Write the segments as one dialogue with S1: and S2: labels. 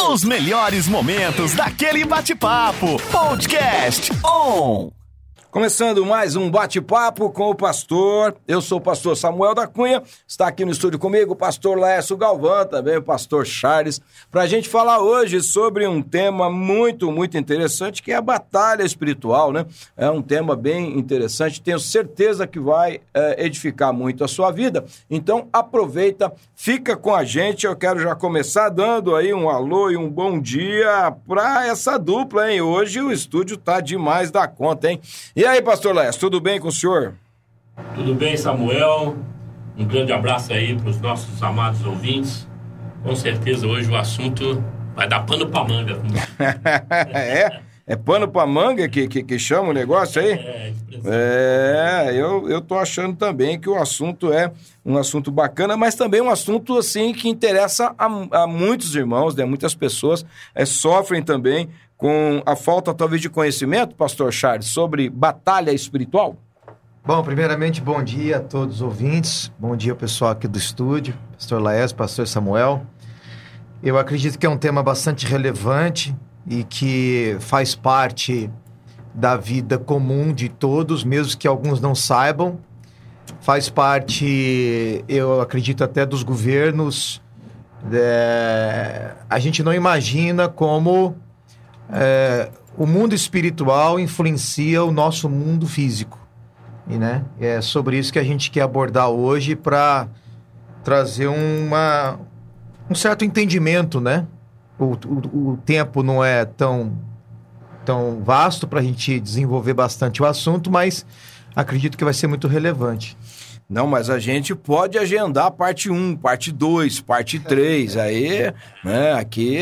S1: Os melhores momentos daquele bate-papo. Podcast On.
S2: Começando mais um bate-papo com o pastor. Eu sou o pastor Samuel da Cunha. Está aqui no estúdio comigo o pastor Laércio Galvão, também o pastor Charles, para a gente falar hoje sobre um tema muito, muito interessante, que é a batalha espiritual, né? É um tema bem interessante. Tenho certeza que vai é, edificar muito a sua vida. Então, aproveita, fica com a gente. Eu quero já começar dando aí um alô e um bom dia para essa dupla, hein? Hoje o estúdio tá demais da conta, hein? E aí, pastor Léo, tudo bem com o senhor?
S3: Tudo bem, Samuel? Um grande abraço aí para os nossos amados ouvintes. Com certeza hoje o assunto vai dar pano para manga.
S2: é? É pano para manga que, que, que, chama o negócio aí?
S3: É,
S2: é eu, eu tô achando também que o assunto é um assunto bacana, mas também um assunto assim que interessa a, a muitos irmãos, né? Muitas pessoas é, sofrem também com a falta talvez de conhecimento, pastor Charles, sobre batalha espiritual?
S4: Bom, primeiramente, bom dia a todos os ouvintes, bom dia ao pessoal aqui do estúdio, pastor Laés, pastor Samuel. Eu acredito que é um tema bastante relevante e que faz parte da vida comum de todos, mesmo que alguns não saibam. Faz parte, eu acredito, até dos governos. É... A gente não imagina como é, o mundo espiritual influencia o nosso mundo físico. E, né, é sobre isso que a gente quer abordar hoje para trazer uma, um certo entendimento, né? O, o, o tempo não é tão, tão vasto para a gente desenvolver bastante o assunto, mas acredito que vai ser muito relevante.
S2: Não, mas a gente pode agendar parte 1, parte 2, parte 3. Aí, né, aqui,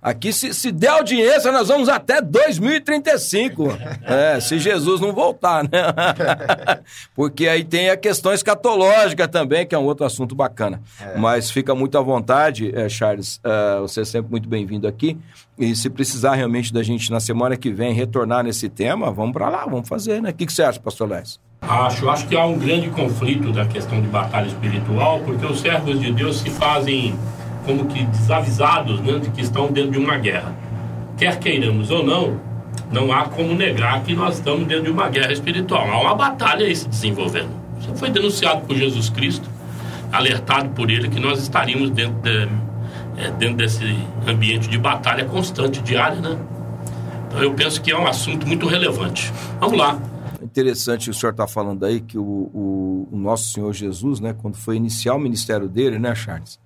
S2: aqui se, se der audiência, nós vamos até 2035. É, se Jesus não voltar, né? Porque aí tem a questão escatológica também, que é um outro assunto bacana. É. Mas fica muito à vontade, é, Charles. É, você é sempre muito bem-vindo aqui. E se precisar realmente da gente na semana que vem retornar nesse tema, vamos para lá, vamos fazer, né? O que, que você acha, pastor Lécio?
S3: Acho, acho que há um grande conflito da questão de batalha espiritual, porque os servos de Deus se fazem como que desavisados né, de que estão dentro de uma guerra. Quer queiramos ou não, não há como negar que nós estamos dentro de uma guerra espiritual. Há uma batalha aí se desenvolvendo. Isso foi denunciado por Jesus Cristo, alertado por ele que nós estaríamos dentro, de, é, dentro desse ambiente de batalha constante, diária, né? Então eu penso que é um assunto muito relevante. Vamos lá
S2: interessante o senhor está falando aí que o, o, o, nosso Senhor Jesus, né, quando foi iniciar o ministério dele, né, Charles,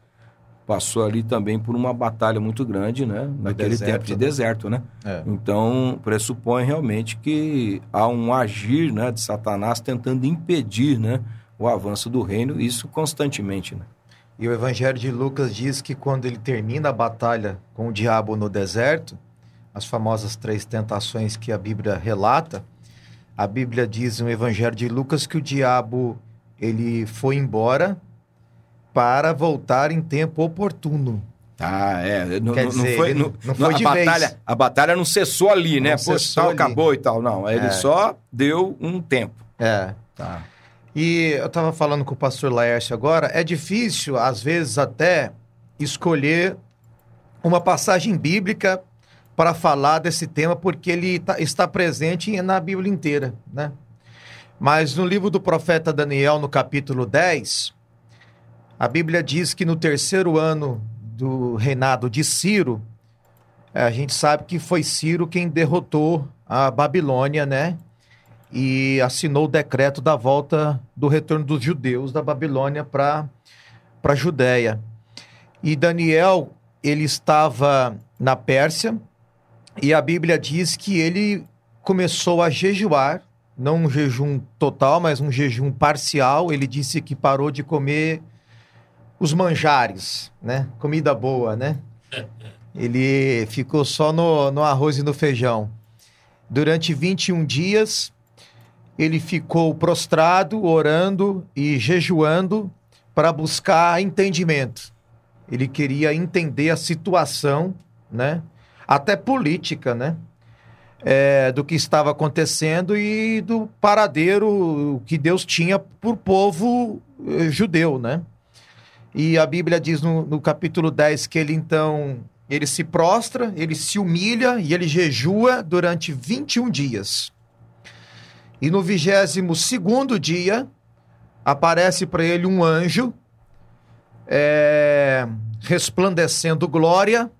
S2: passou ali também por uma batalha muito grande, né, naquele deserto, tempo de né? deserto, né? É. Então pressupõe realmente que há um agir, né, de Satanás tentando impedir, né, o avanço do reino, isso constantemente, né?
S4: E o Evangelho de Lucas diz que quando ele termina a batalha com o diabo no deserto, as famosas três tentações que a Bíblia relata, a Bíblia diz no Evangelho de Lucas que o diabo ele foi embora para voltar em tempo oportuno.
S2: Ah, é. Não, não dizer, foi, não, não foi a batalha, vez. A batalha não cessou ali, né? Pô, tal, acabou e tal. Não, ele é. só deu um tempo.
S4: É. Tá. E eu estava falando com o pastor Laércio agora, é difícil, às vezes, até escolher uma passagem bíblica para falar desse tema, porque ele tá, está presente na Bíblia inteira, né? Mas no livro do profeta Daniel, no capítulo 10, a Bíblia diz que no terceiro ano do reinado de Ciro, é, a gente sabe que foi Ciro quem derrotou a Babilônia, né? E assinou o decreto da volta do retorno dos judeus da Babilônia para a Judéia. E Daniel, ele estava na Pérsia, e a Bíblia diz que ele começou a jejuar, não um jejum total, mas um jejum parcial. Ele disse que parou de comer os manjares, né? Comida boa, né? Ele ficou só no, no arroz e no feijão. Durante 21 dias, ele ficou prostrado, orando e jejuando para buscar entendimento. Ele queria entender a situação, né? Até política, né? É, do que estava acontecendo e do paradeiro que Deus tinha por o povo eh, judeu, né? E a Bíblia diz no, no, capítulo 10 que ele então ele se prostra, ele se humilha e ele jejua durante 21 dias. E no vigésimo segundo dia, aparece para ele um anjo, é, resplandecendo glória,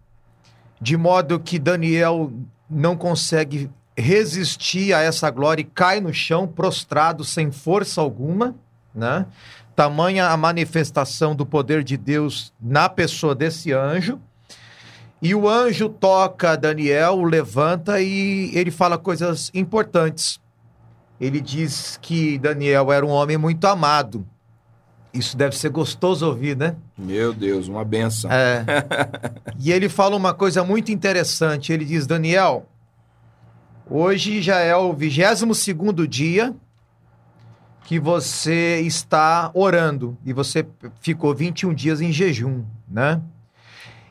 S4: de modo que Daniel não consegue resistir a essa glória e cai no chão, prostrado, sem força alguma, né? Tamanha a manifestação do poder de Deus na pessoa desse anjo. E o anjo toca Daniel, o levanta e ele fala coisas importantes. Ele diz que Daniel era um homem muito amado. Isso deve ser gostoso ouvir, né?
S2: Meu Deus, uma benção.
S4: É. e ele fala uma coisa muito interessante. Ele diz: Daniel, hoje já é o 22 segundo dia que você está orando e você ficou 21 dias em jejum, né?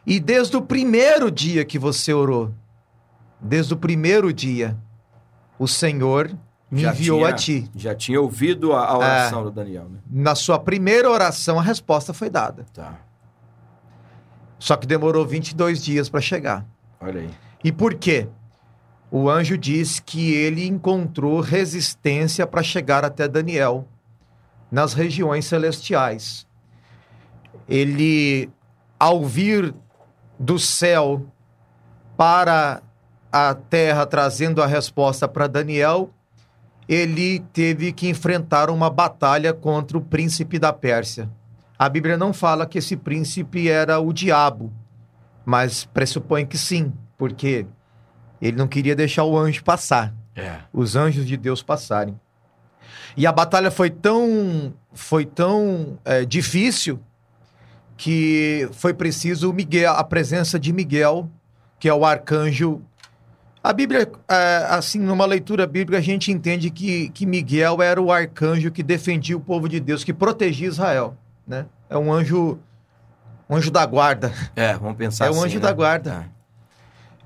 S4: E desde o primeiro dia que você orou, desde o primeiro dia, o Senhor me
S2: Já
S4: enviou
S2: tinha-
S4: a ti.
S2: Já tinha ouvido a, a oração do Daniel, né?
S4: Na sua primeira oração, a resposta foi dada.
S2: Tá.
S4: Só que demorou 22 dias para chegar.
S2: Olha aí.
S4: E por quê? O anjo diz que ele encontrou resistência para chegar até Daniel nas regiões celestiais. Ele, ao vir do céu para a terra trazendo a resposta para Daniel, ele teve que enfrentar uma batalha contra o príncipe da Pérsia. A Bíblia não fala que esse príncipe era o diabo, mas pressupõe que sim, porque ele não queria deixar o anjo passar,
S2: É.
S4: os anjos de Deus passarem. E a batalha foi tão, foi tão é, difícil que foi preciso Miguel, a presença de Miguel, que é o arcanjo. A Bíblia, é, assim, numa leitura bíblica, a gente entende que, que Miguel era o arcanjo que defendia o povo de Deus, que protegia Israel, né? É um anjo, um anjo da guarda.
S2: É, vamos pensar
S4: É o
S2: assim,
S4: anjo
S2: né?
S4: da guarda.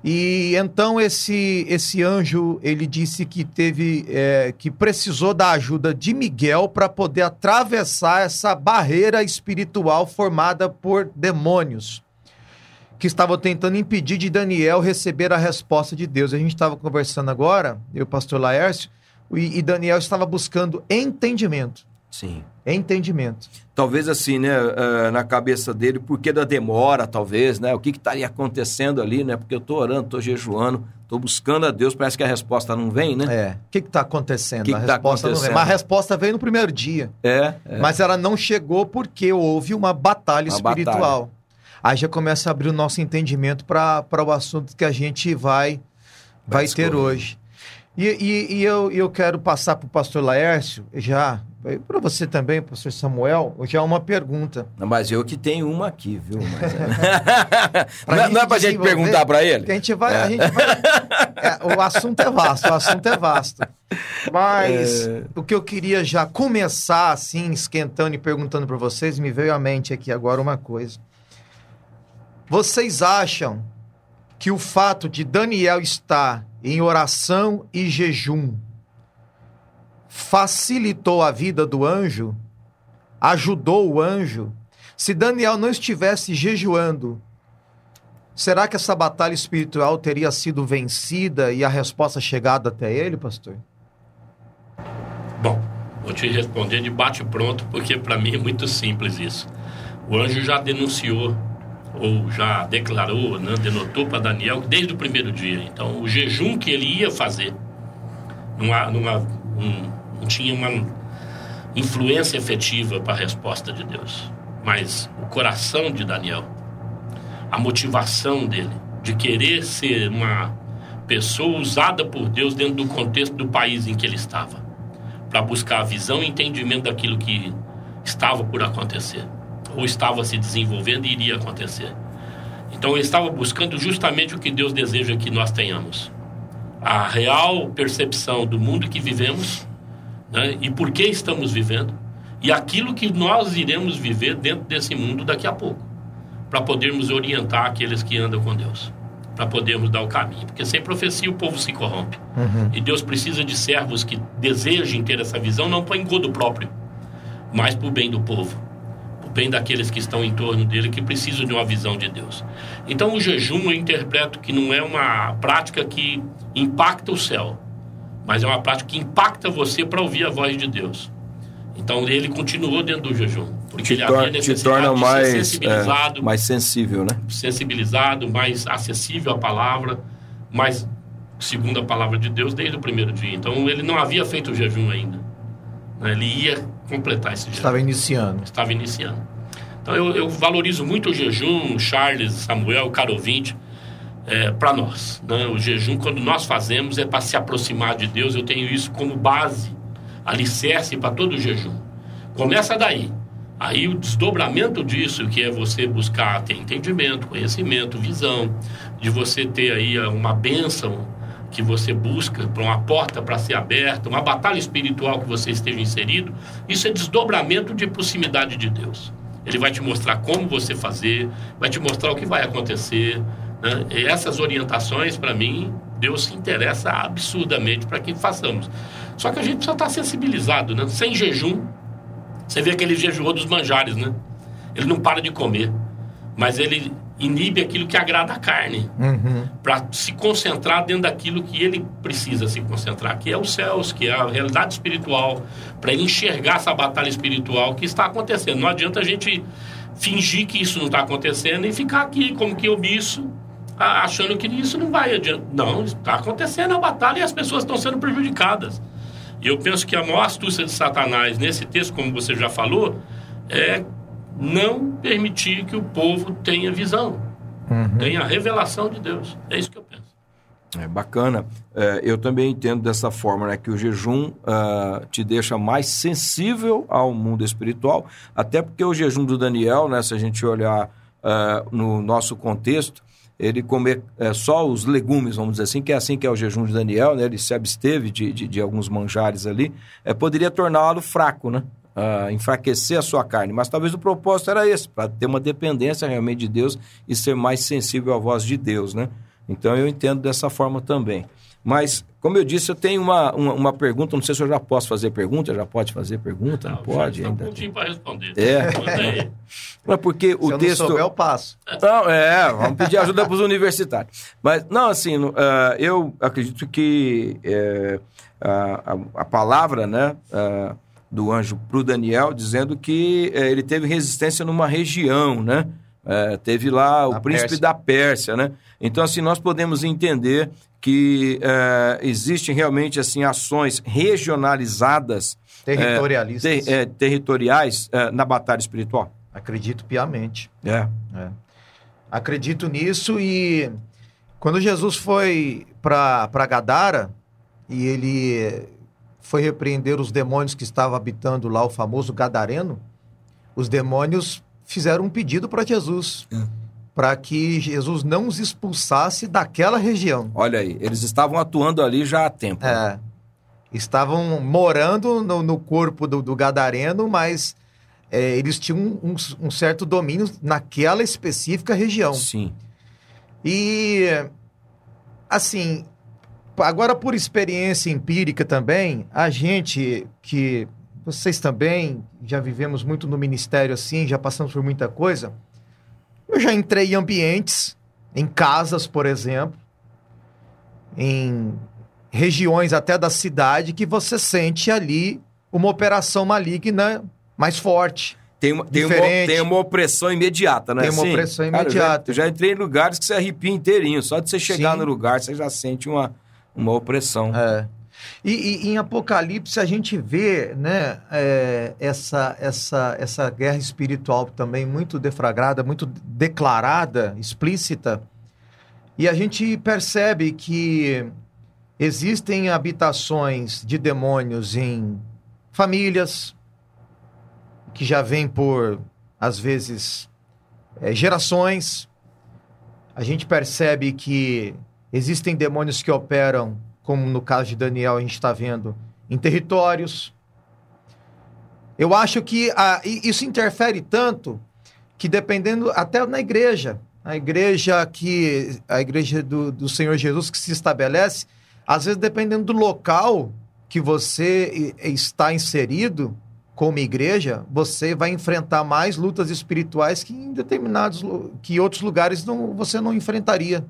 S4: E então esse esse anjo ele disse que teve é, que precisou da ajuda de Miguel para poder atravessar essa barreira espiritual formada por demônios que estavam tentando impedir de Daniel receber a resposta de Deus. A gente estava conversando agora, eu pastor Laércio, e, e Daniel estava buscando entendimento.
S2: Sim.
S4: Entendimento.
S2: Talvez assim, né, ah, na cabeça dele, por que da demora, talvez, né? O que estaria acontecendo ali, né? Porque eu tô orando, tô jejuando, tô buscando a Deus, parece que a resposta não vem, né?
S4: É. O que está acontecendo?
S2: Que
S4: a
S2: que tá
S4: resposta não vem.
S2: acontecendo?
S4: Mas a resposta veio no primeiro dia.
S2: É. é.
S4: Mas ela não chegou porque houve uma batalha
S2: Uma
S4: espiritual. Aí já começa a abrir o nosso entendimento para o assunto que a gente vai, vai ter
S2: escolher.
S4: hoje. E, e, e eu, eu quero passar para o pastor Laércio, já, para você também, pastor Samuel, já uma pergunta.
S2: Não, Mas eu que tenho uma aqui, viu? Mas, não, é- não é
S4: gente
S2: pra gente
S4: desenvolver,
S2: perguntar
S4: Que
S2: ele?
S4: a gente vai. A gente vai é, o assunto é vasto, o assunto é vasto. Mas
S2: É.
S4: o que eu queria já começar assim, esquentando e perguntando para vocês, me veio à mente aqui agora uma coisa. Vocês acham que o fato de Daniel estar em oração e jejum facilitou a vida do anjo? Ajudou o anjo? Se Daniel não estivesse jejuando, será que essa batalha espiritual teria sido vencida e a resposta chegado até ele, pastor?
S3: Bom, vou te responder de bate pronto, porque para mim é muito simples isso. O anjo já denunciou, ou já declarou, né, denotou para Daniel desde o primeiro dia. Então, o jejum que ele ia fazer não, há- um- não tinha uma influência efetiva para a resposta de Deus. Mas o coração de Daniel, a motivação dele de querer ser uma pessoa usada por Deus dentro do contexto do país em que ele estava para buscar a visão e entendimento daquilo que estava por acontecer, ou estava se desenvolvendo e iria acontecer. Então ele estava buscando justamente o que Deus deseja que nós tenhamos: a real percepção do mundo que vivemos né, e por que estamos vivendo, e aquilo que nós iremos viver dentro desse mundo daqui a pouco, para podermos orientar aqueles que andam com Deus, para podermos dar o caminho. Porque sem profecia o povo se corrompe. E Deus precisa de servos que desejem ter essa visão, não para engodo próprio, mas para o bem do povo, vem daqueles que estão em torno dele que precisam de uma visão de Deus. Então o jejum eu interpreto que não é uma prática que impacta o céu, mas é uma prática que impacta você para ouvir a voz de Deus. Então ele continuou dentro do jejum, porque
S2: te
S3: ele
S2: tor
S3: havia
S2: te
S3: necessidade
S2: torna
S3: de
S2: mais,
S3: ser sensibilizado,
S2: é, mais sensível, né?
S3: sensibilizado, mais acessível à palavra, mais segundo a palavra de Deus desde o primeiro dia. Então ele não havia feito o jejum ainda. né? Ele ia completar esse jejum.
S4: Estava iniciando.
S3: Estava iniciando. Então eu, eu valorizo muito o jejum, Charles, Samuel, caro ouvinte, é, para nós. Né? O jejum, quando nós fazemos, é para se aproximar de Deus. Eu tenho isso como base, alicerce para todo o jejum. Começa daí. Aí o desdobramento disso, que é você buscar ter entendimento, conhecimento, visão, de você ter aí uma bênção que você busca para uma porta para ser aberta, uma batalha espiritual que você esteja inserido, isso é desdobramento de proximidade de Deus. Ele vai te mostrar como você fazer, vai te mostrar o que vai acontecer. Né? Essas orientações, para mim, Deus se interessa absurdamente para que façamos. Só que a gente precisa estar sensibilizado, né? Sem jejum, você vê aquele jejum dos manjares, né? Ele não para de comer, mas ele inibe aquilo que agrada a carne,
S4: Uhum.
S3: para se concentrar dentro daquilo que ele precisa se concentrar, que é os céus, que é a realidade espiritual, para ele enxergar essa batalha espiritual que está acontecendo. Não adianta a gente fingir que isso não está acontecendo e ficar aqui como que omisso, a- achando que isso não vai adiante. Não, está acontecendo a batalha e as pessoas estão sendo prejudicadas. E eu penso que a maior astúcia de Satanás nesse texto, como você já falou, é não permitir que o povo tenha visão, tenha a revelação de Deus. É isso que eu penso.
S2: É bacana. É, eu também entendo dessa forma, né, que o jejum ah, te deixa mais sensível ao mundo espiritual, até porque o jejum do Daniel, né, se a gente olhar ah, no nosso contexto, ele comer é, só os legumes, vamos dizer assim, que é assim que é o jejum de Daniel, né, ele se absteve de, de, de alguns manjares ali, é, poderia torná-lo fraco, né? Ah, enfraquecer a sua carne, mas talvez o propósito era esse, para ter uma dependência realmente de Deus e ser mais sensível à voz de Deus, né? Então eu entendo dessa forma também. Mas, como eu disse, eu tenho uma, uma, uma pergunta, não sei se eu já posso fazer pergunta, já pode fazer pergunta? Não,
S3: Ah,
S2: pode
S3: Está um
S2: ainda.
S3: pouquinho para responder.
S2: É. Não, porque o
S4: Se eu
S2: texto...
S4: não souber, eu passo.
S2: Não, é, vamos pedir ajuda para os universitários. Mas, não, assim, no- ah, eu acredito que é, a, a- palavra, né, ah, do anjo para o Daniel, dizendo que eh, ele teve resistência numa região, né? Eh, teve lá o príncipe
S4: Pérsia.
S2: da Pérsia, né? Então, assim, nós podemos entender que eh, existem realmente, assim, ações regionalizadas,
S4: Territorialistas.
S2: ter- territoriais na batalha espiritual.
S4: Acredito piamente.
S2: É.
S4: Acredito nisso e quando Jesus foi para Gadara e ele foi repreender os demônios que estavam habitando lá, o famoso Gadareno, os demônios fizeram um pedido para Jesus,
S2: É.
S4: para que Jesus não os expulsasse daquela região.
S2: Olha aí, eles estavam atuando ali já há tempo.
S4: É, estavam morando no, no corpo do, do Gadareno, mas é, eles tinham um, um certo domínio naquela específica região.
S2: Sim.
S4: E assim, agora por experiência empírica também, a gente que vocês também já vivemos muito no ministério assim, já passamos por muita coisa. Eu já entrei em ambientes, em casas, por exemplo, em regiões até da cidade que você sente ali uma operação maligna mais forte.
S2: Tem uma, tem, uma, tem uma opressão imediata, né?
S4: Tem uma opressão imediata.
S2: eu, já, eu já entrei em lugares que você arrepia inteirinho. Só de você chegar
S4: Sim.
S2: no lugar, você já sente uma, uma opressão.
S4: É. E, e em Apocalipse a gente vê né, é, essa, essa, essa guerra espiritual também muito deflagrada, muito declarada, explícita. E a gente percebe que existem habitações de demônios em famílias, que já vêm por, às vezes, é, gerações. A gente percebe que existem demônios que operam como no caso de Daniel a gente está vendo, em territórios. Eu acho que i- isso interfere tanto que dependendo até na igreja, a igreja que a igreja do, do Senhor Jesus que se estabelece, às vezes dependendo do local que você está inserido, como igreja, você vai enfrentar mais lutas espirituais que em determinados que outros lugares não, você não enfrentaria.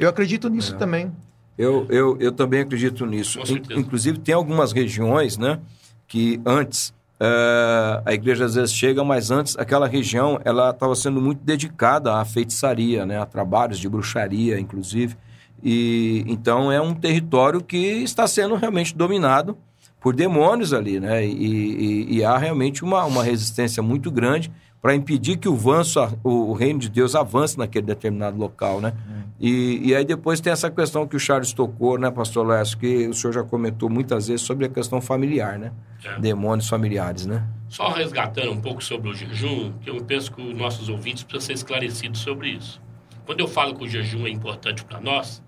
S4: Eu acredito nisso
S2: É.
S4: também.
S2: Eu, eu, eu também acredito nisso.
S3: Com
S2: In-
S3: certeza.
S2: Inclusive, tem algumas regiões, né, que antes eh, a igreja às vezes chega, mas antes aquela região ela estava sendo muito dedicada à feitiçaria, né, a trabalhos de bruxaria, inclusive. E então é um território que está sendo realmente dominado por demônios ali, né? E, e- e há realmente uma, uma resistência muito grande para impedir que o, avanço, o, o reino de Deus avance naquele determinado local, né? E, e aí depois tem essa questão que o Charles tocou, né, pastor Lécio, que o senhor já comentou muitas vezes sobre a questão familiar, né?
S3: É.
S2: Demônios familiares, né?
S3: Só resgatando um pouco sobre o jejum, que eu penso que os nossos ouvintes precisam ser esclarecidos sobre isso. Quando eu falo que o jejum é importante para nós,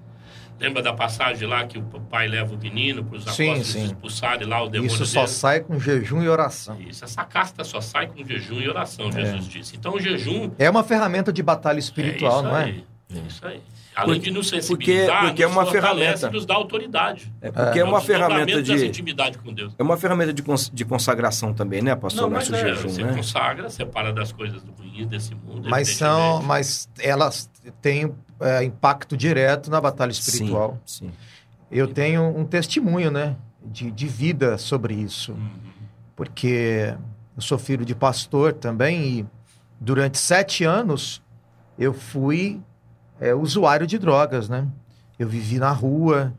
S3: lembra da passagem lá que o pai leva o menino para os apóstolos
S4: sim.
S3: expulsarem lá o demônio
S4: Isso só
S3: dele?
S4: sai com jejum e oração.
S3: Isso, essa casta só sai com jejum e oração,
S4: É.
S3: Jesus disse. Então o jejum
S4: É uma ferramenta de batalha espiritual,
S3: é
S4: não é?
S3: aí, é? isso aí. Além
S2: Porque-
S3: de nos
S2: porque-
S3: sensibilizar,
S2: porque é
S3: nos
S2: uma
S3: fortalece
S2: ferramenta.
S3: e nos dá autoridade.
S2: É porque é,
S3: É
S2: uma ferramenta de
S3: intimidade com Deus.
S2: é uma ferramenta de, cons- de consagração também, né, pastor
S3: Não, mas
S2: Lécio, o
S3: é,
S2: jejum,
S3: você
S2: né?
S3: consagra, separa das coisas ruins desse mundo.
S4: Mas são, mas elas têm é, impacto direto na batalha espiritual.
S2: Sim, sim.
S4: Eu tenho um testemunho, né, de, de vida sobre isso,
S3: Uhum.
S4: porque eu sou filho de pastor também e durante sete anos eu fui é, usuário de drogas, né? Eu vivi na rua,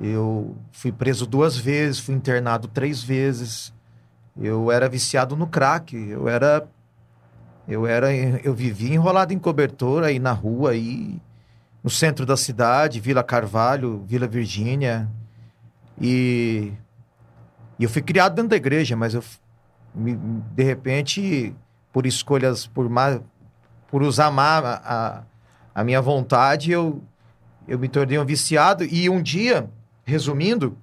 S4: eu fui preso duas vezes, fui internado três vezes. Eu era viciado no crack, eu era eu era eu vivia enrolado em cobertor aí na rua aí no centro da cidade, Vila Carvalho, Vila Virgínia. E, e eu fui criado dentro da igreja, mas eu de repente por escolhas por má, por usar má a, a, a minha vontade, eu eu me tornei um viciado e um dia, resumindo,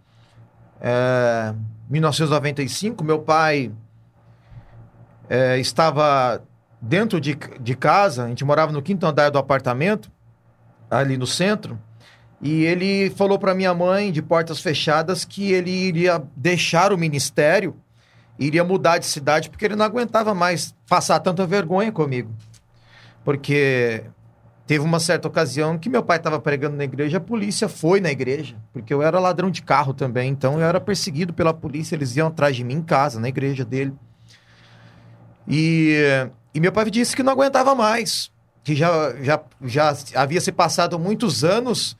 S4: é, 1995, meu pai é, estava dentro de, de casa, a gente morava no quinto andar do apartamento, ali no centro, e ele falou para minha mãe, de portas fechadas, que ele iria deixar o ministério, iria mudar de cidade, porque ele não aguentava mais passar tanta vergonha comigo. Porque teve uma certa ocasião que meu pai estava pregando na igreja, a polícia foi na igreja, porque eu era ladrão de carro também, então eu era perseguido pela polícia, eles iam atrás de mim em casa, na igreja dele. E, e meu pai disse que não aguentava mais, que já, já, já havia se passado muitos anos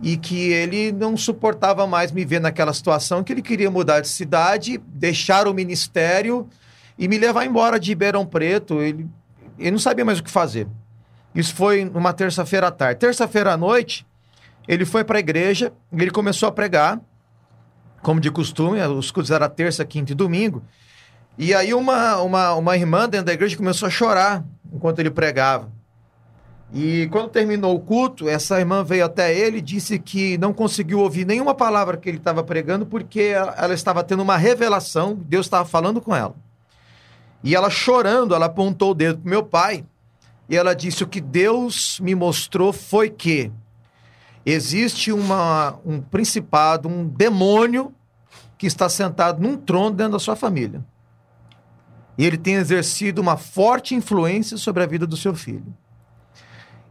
S4: e que ele não suportava mais me ver naquela situação, que ele queria mudar de cidade, deixar o ministério e me levar embora de Ribeirão Preto. Ele, ele não sabia mais o que fazer. Isso foi numa terça-feira à tarde. Terça-feira à noite, ele foi para a igreja e ele começou a pregar, como de costume, os cultos eram terça, quinta e domingo. E aí uma, uma, uma irmã dentro da igreja começou a chorar enquanto ele pregava. E quando terminou o culto, essa irmã veio até ele e disse que não conseguiu ouvir nenhuma palavra que ele estava pregando porque ela, estava tendo uma revelação, Deus estava falando com ela. E ela chorando, ela apontou o dedo para meu pai e ela disse: O que Deus me mostrou foi que existe uma, um principado, um demônio que está sentado num trono dentro da sua família. E ele tem exercido uma forte influência sobre a vida do seu filho.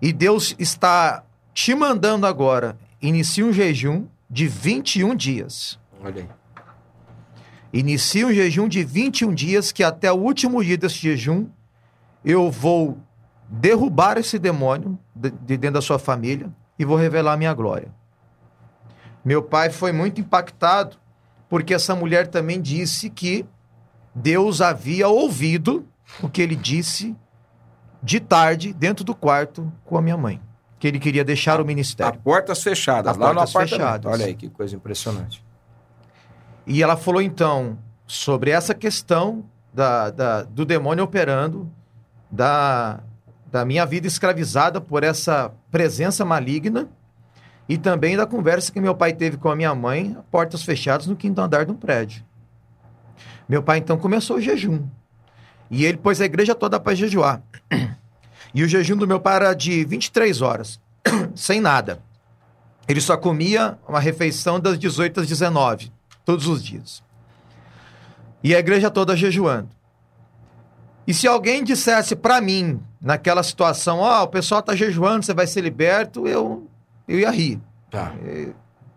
S4: E Deus está te mandando agora, inicie um jejum de 21 dias.
S2: Olha aí.
S4: Inicie um jejum de 21 dias, que até o último dia desse jejum, eu vou derrubar esse demônio de, de dentro da sua família e vou revelar a minha glória. Meu pai foi muito impactado, porque essa mulher também disse que Deus havia ouvido o que ele disse de tarde dentro do quarto com a minha mãe, que ele queria deixar o
S2: A
S4: ministério.
S2: portas fechadas,
S4: As
S2: lá
S4: portas
S2: no apartamento.
S4: fechadas.
S2: Olha aí que coisa impressionante.
S4: E ela falou então sobre essa questão da, da- do demônio operando, da, da minha vida escravizada por essa presença maligna e também da conversa que meu pai teve com a minha mãe, a portas fechadas no quinto andar de um prédio. Meu pai então começou o jejum. E ele pôs a igreja toda para jejuar. E o jejum do meu pai era de 23 horas, sem nada. Ele só comia uma refeição das 18 às 19, todos os dias. E a igreja toda jejuando. E se alguém dissesse para mim, naquela situação, ó, oh, o pessoal tá jejuando, você vai ser liberto, eu, eu ia rir.
S2: Tá.
S4: É,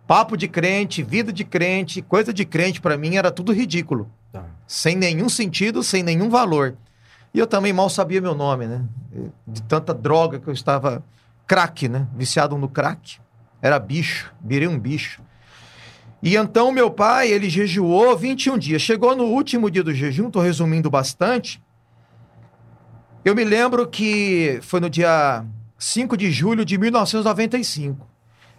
S4: papo de crente, vida de crente, coisa de crente, para mim era tudo ridículo.
S2: Tá.
S4: Sem nenhum sentido, sem nenhum valor. E eu também mal sabia meu nome, né? De tanta droga que eu estava. Crack, né? Viciado no crack. Era bicho, virei um bicho. E então meu pai, ele jejuou 21 dias. Chegou no último dia do jejum, estou resumindo bastante. Eu me lembro que foi no dia 5 de julho de 1995.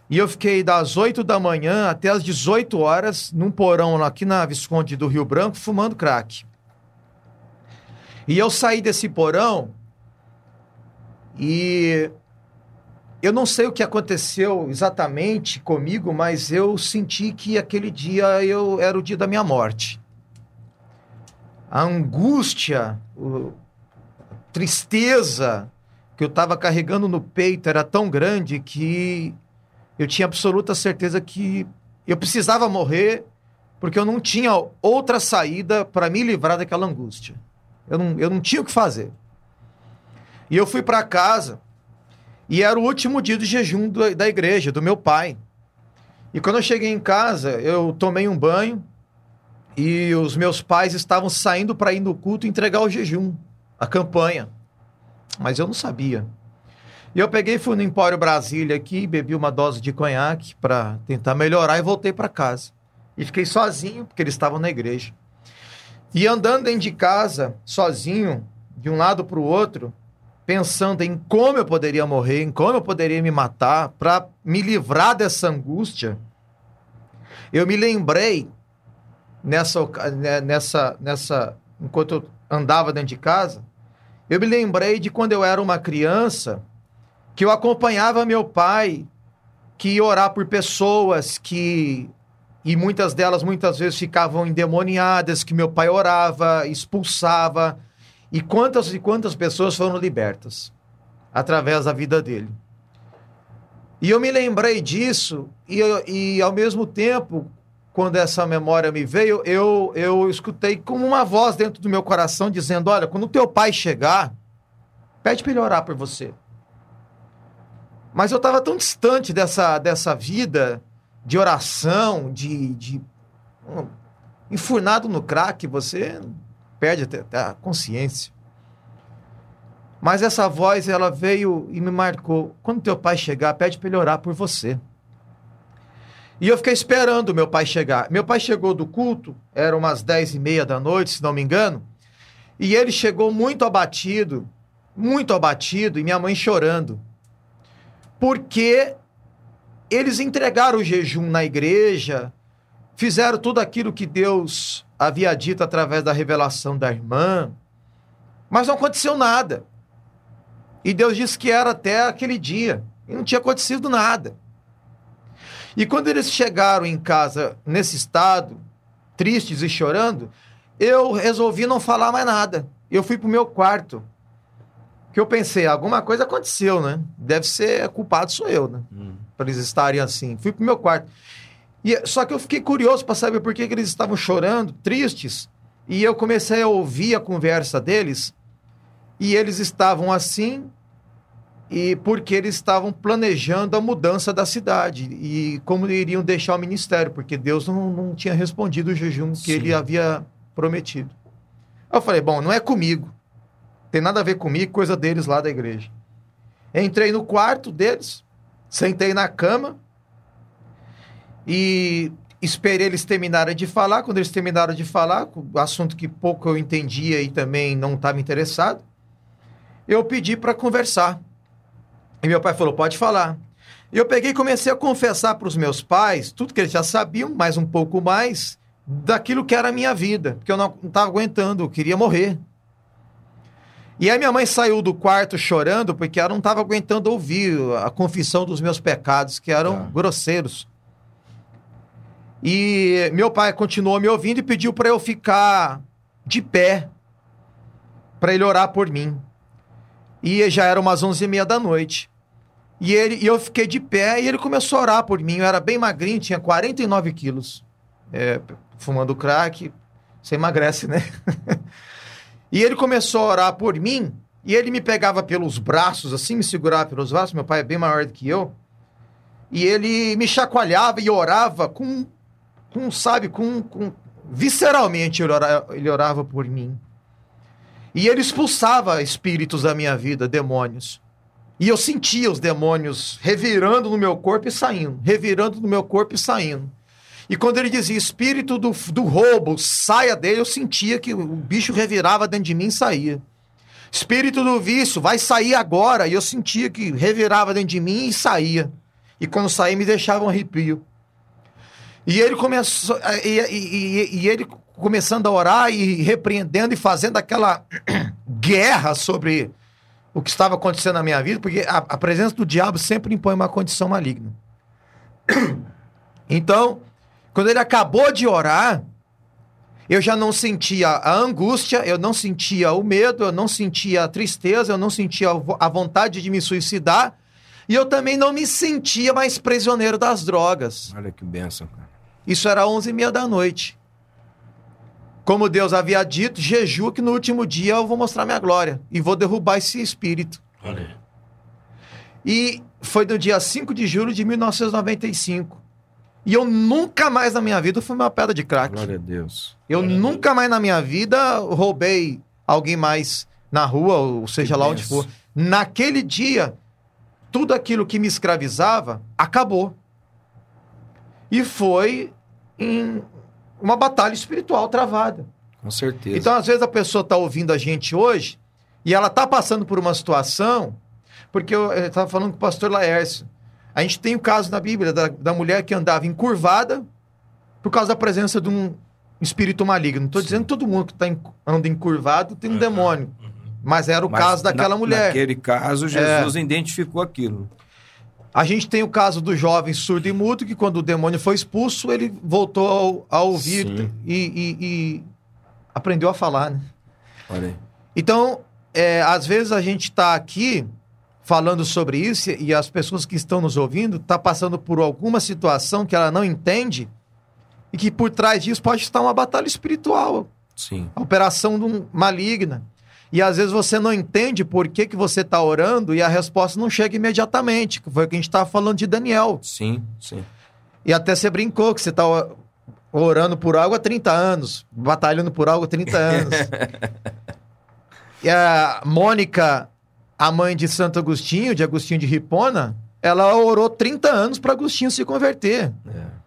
S4: E eu fiquei das 8 da manhã até as 18 horas num porão aqui na Visconde do Rio Branco fumando crack. E eu saí desse porão e eu não sei o que aconteceu exatamente comigo, mas eu senti que aquele dia eu era o dia da minha morte. A angústia, a tristeza que eu estava carregando no peito era tão grande que eu tinha absoluta certeza que eu precisava morrer porque eu não tinha outra saída para me livrar daquela angústia. Eu não, eu não tinha o que fazer. E eu fui para casa e era o último dia de jejum do, da igreja, do meu pai. E quando eu cheguei em casa, eu tomei um banho e os meus pais estavam saindo para ir no culto entregar o jejum, a campanha. Mas eu não sabia. E eu peguei, fui no Empório Brasília aqui, bebi uma dose de conhaque para tentar melhorar e voltei para casa. E fiquei sozinho, porque eles estavam na igreja. E andando dentro de casa, sozinho, de um lado para o outro, pensando em como eu poderia morrer, em como eu poderia me matar, para me livrar dessa angústia, eu me lembrei nessa, né, nessa, nessa, enquanto eu andava dentro de casa, eu me lembrei de quando eu era uma criança, que eu acompanhava meu pai, que orar por pessoas que e muitas delas muitas vezes ficavam endemoniadas, que meu pai orava, expulsava, e quantas e quantas pessoas foram libertas através da vida dele. E eu me lembrei disso, e, e ao mesmo tempo, quando essa memória me veio, eu, eu escutei como uma voz dentro do meu coração dizendo: Olha, quando teu pai chegar, pede para ele orar por você. Mas eu estava tão distante dessa, dessa vida de oração, de, de um, enfurnado no crack, você perde até a consciência. Mas essa voz, ela veio e me marcou. Quando teu pai chegar, pede para ele orar por você. E eu fiquei esperando meu pai chegar. Meu pai chegou do culto, eram umas dez e meia da noite, se não me engano. E ele chegou muito abatido, muito abatido, e minha mãe chorando. Porque eles entregaram o jejum na igreja, fizeram tudo aquilo que Deus havia dito através da revelação da irmã, mas não aconteceu nada. E Deus disse que era até aquele dia, e não tinha acontecido nada. E quando eles chegaram em casa nesse estado, tristes e chorando, eu resolvi não falar mais nada. Eu fui pro meu quarto. Que eu pensei, alguma coisa aconteceu, né? Deve ser culpado sou eu, né? Hum. Para eles estarem assim. Fui pro meu quarto. E, só que eu fiquei curioso para saber por que, que eles estavam chorando, tristes. E eu comecei a ouvir a conversa deles. E eles estavam assim, e porque eles estavam planejando a mudança da cidade e como iriam deixar o ministério, porque Deus não, não tinha respondido o jejum que Sim. ele havia prometido. Eu falei, bom, não é comigo. Tem nada a ver comigo, coisa deles lá da igreja. Entrei no quarto deles, sentei na cama e esperei eles terminarem de falar. Quando eles terminaram de falar, assunto que pouco eu entendia e também não estava interessado, eu pedi para conversar. E meu pai falou: pode falar. Eu peguei e comecei a confessar para os meus pais tudo que eles já sabiam, mais um pouco mais, daquilo que era a minha vida, porque eu não estava aguentando, eu queria morrer. E aí minha mãe saiu do quarto chorando porque ela não estava aguentando ouvir a confissão dos meus pecados, que eram tá. grosseiros. E meu pai continuou me ouvindo e pediu para eu ficar de pé para ele orar por mim. E já eram umas onze e meia da noite. E, ele, e eu fiquei de pé e ele começou a orar por mim. Eu era bem magrinho, tinha 49 quilos. É, fumando crack, Você emagrece, né? e ele começou a orar por mim, e ele me pegava pelos braços, assim, me segurava pelos braços. Meu pai é bem maior do que eu. E ele me chacoalhava e orava com, com sabe, com, com visceralmente ele orava, ele orava por mim. E ele expulsava espíritos da minha vida, demônios. E eu sentia os demônios revirando no meu corpo e saindo, revirando no meu corpo e saindo. E quando ele dizia espírito do, do roubo, saia dele, eu sentia que o bicho revirava dentro de mim e saía. Espírito do vício, vai sair agora. E eu sentia que revirava dentro de mim e saía. E quando saía, me deixava um arrepio. E ele começou. E, e, e, ele começando a orar e repreendendo e fazendo aquela guerra sobre o que estava acontecendo na minha vida, porque a, a presença do diabo sempre impõe uma condição maligna. Então, quando ele acabou de orar, eu já não sentia a angústia, eu não sentia o medo, eu não sentia a tristeza, eu não sentia a vontade de me suicidar, e eu também não me sentia mais prisioneiro das drogas.
S2: Olha que benção, cara.
S4: Isso era onze e meia da noite. Como Deus havia dito, jejua que no último dia eu vou mostrar minha glória e vou derrubar esse espírito.
S3: Olha.
S4: E foi no dia 5 de julho de 1995. E eu nunca mais na minha vida fui uma pedra de crack.
S2: Glória a Deus.
S4: Eu
S3: Glória
S4: nunca mais na minha vida roubei alguém mais na rua, ou seja
S2: Que
S4: lá onde for. Naquele dia, tudo aquilo que me escravizava acabou. E foi em uma batalha espiritual travada.
S2: Com certeza.
S4: Então, às vezes, a pessoa está ouvindo a gente hoje e ela está passando por uma situação, porque eu estava falando com o pastor Laércio. A gente tem o caso na Bíblia da, da mulher que andava encurvada por causa da presença de um espírito maligno. Não estou dizendo que todo mundo que tá en- anda encurvado tem um
S3: Uhum.
S4: demônio, mas era o
S2: Mas
S4: caso daquela
S2: na-
S4: mulher. É.
S2: Naquele caso, Jesus identificou aquilo.
S4: A gente tem o caso do jovem surdo e mudo, que quando o demônio foi expulso, ele voltou a ouvir e, e- e aprendeu a falar, né?
S2: Olha aí.
S4: Então, é, às vezes a gente está aqui falando sobre isso e as pessoas que estão nos ouvindo estão passando por alguma situação que ela não entende e que por trás disso pode estar uma batalha espiritual,
S2: Sim.
S4: a operação de um- maligna. E às vezes você não entende por que, que você está orando e a resposta não chega imediatamente, que foi o que a gente estava falando de Daniel.
S2: Sim, sim.
S4: E até você brincou que você está orando por algo há 30 anos, batalhando por algo há 30 anos. e a Mônica, a mãe de Santo Agostinho, de Agostinho de Ripona, ela orou 30 anos para Agostinho se converter.
S2: É.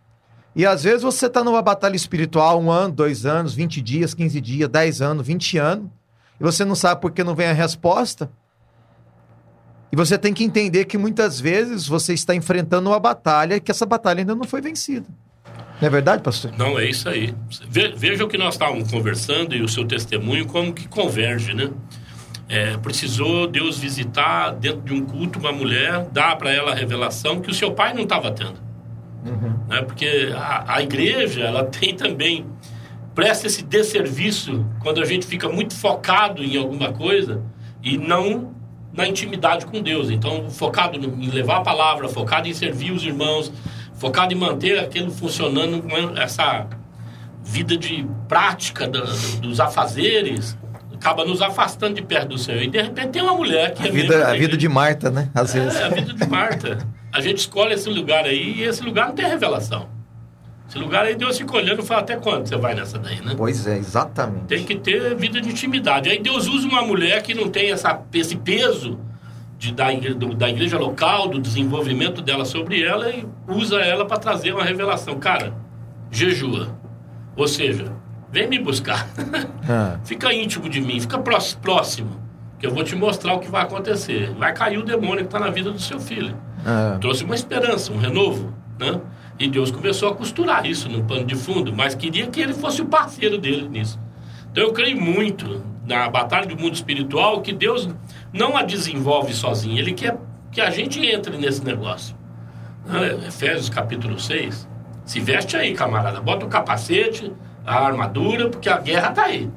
S4: E às vezes você está numa batalha espiritual um ano, dois anos, 20 dias, 15 dias, 10 anos, 20 anos, e você não sabe por que não vem a resposta. E você tem que entender que muitas vezes você está enfrentando uma batalha e que essa batalha ainda não foi vencida. Não é verdade, pastor?
S3: Não, é isso aí. Ve- Veja o que nós estávamos conversando e o seu testemunho, como que converge, né? É, precisou Deus visitar dentro de um culto uma mulher, dar para ela a revelação que o seu pai não estava tendo. Né? Porque a, a igreja, ela tem também, presta esse desserviço quando a gente fica muito focado em alguma coisa e não na intimidade com Deus. Então, focado em levar a palavra, focado em servir os irmãos, focado em manter aquilo funcionando com essa vida de prática da- dos afazeres, acaba nos afastando de perto do Senhor. E de repente tem uma mulher que
S4: A
S3: é
S4: vida,
S3: da
S4: a vida
S3: igreja.
S4: de Marta, né? Às vezes.
S3: É, a vida de Marta. A gente escolhe esse lugar aí e esse lugar não tem revelação. Esse lugar aí Deus fica olhando e fala até quando você vai nessa daí, né?
S4: Pois é, exatamente.
S3: Tem que ter vida de intimidade. Aí Deus usa uma mulher que não tem essa, esse peso de, da, do- da igreja local, do desenvolvimento dela sobre ela e usa ela para trazer uma revelação. Cara, jejua. Ou seja, vem me buscar.
S4: Ah,
S3: fica íntimo de mim, fica próximo. Que eu vou te mostrar o que vai acontecer. Vai cair o demônio que está na vida do seu filho
S4: ah.
S3: trouxe uma esperança, um renovo, né? E Deus começou a costurar isso no pano de fundo, mas queria que ele fosse o parceiro dele nisso. Então eu creio muito na batalha do mundo espiritual que Deus não a desenvolve sozinho, ele quer que a gente entre nesse negócio. Né? Efésios capítulo 6. Se veste aí, camarada, bota o capacete, a armadura, porque a guerra está aí.